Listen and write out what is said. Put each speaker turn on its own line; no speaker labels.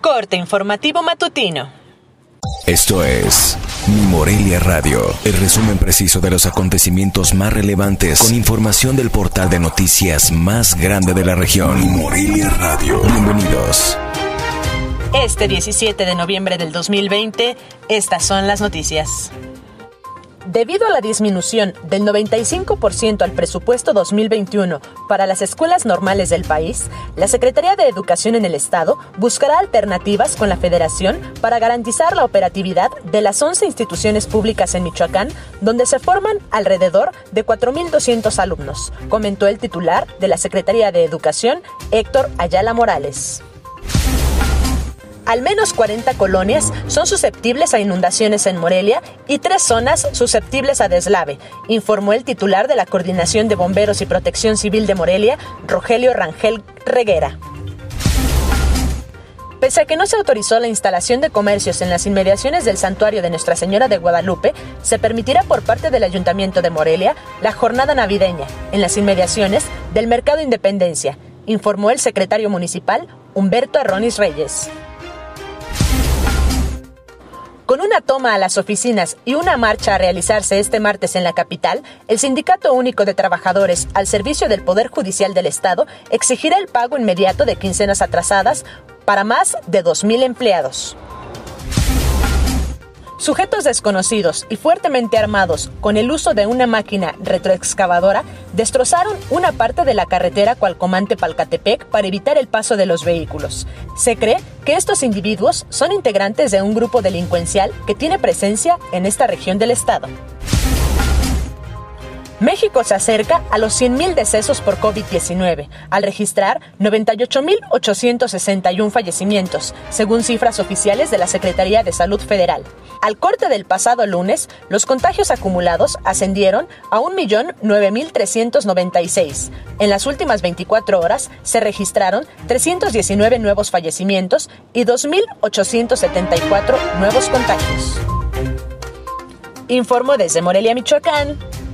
Corte informativo matutino.
Esto es Mi Morelia Radio, el resumen preciso de los acontecimientos más relevantes con información del portal de noticias más grande de la región. Mi Morelia Radio. Bienvenidos.
Este 17 de noviembre del 2020, estas son las noticias. Debido a la disminución del 95% al presupuesto 2021 para las escuelas normales del país, la Secretaría de Educación en el Estado buscará alternativas con la Federación para garantizar la operatividad de las 11 instituciones públicas en Michoacán, donde se forman alrededor de 4.200 alumnos, comentó el titular de la Secretaría de Educación, Héctor Ayala Morales. Al menos 40 colonias son susceptibles a inundaciones en Morelia y tres zonas susceptibles a deslave, informó el titular de la Coordinación de Bomberos y Protección Civil de Morelia, Rogelio Rangel Reguera. Pese a que no se autorizó la instalación de comercios en las inmediaciones del santuario de Nuestra Señora de Guadalupe, se permitirá por parte del Ayuntamiento de Morelia la jornada navideña en las inmediaciones del Mercado Independencia, informó el secretario municipal Humberto Arronis Reyes. Con una toma a las oficinas y una marcha a realizarse este martes en la capital, el Sindicato Único de Trabajadores al servicio del Poder Judicial del Estado exigirá el pago inmediato de quincenas atrasadas para más de 2.000 empleados. Sujetos desconocidos y fuertemente armados con el uso de una máquina retroexcavadora destrozaron una parte de la carretera Cualcomante-Palcatepec para evitar el paso de los vehículos. Se cree que estos individuos son integrantes de un grupo delincuencial que tiene presencia en esta región del estado. México se acerca a los 100.000 decesos por COVID-19, al registrar 98.861 fallecimientos, según cifras oficiales de la Secretaría de Salud Federal. Al corte del pasado lunes, los contagios acumulados ascendieron a 1.009.396. En las últimas 24 horas se registraron 319 nuevos fallecimientos y 2.874 nuevos contagios. Informo desde Morelia, Michoacán.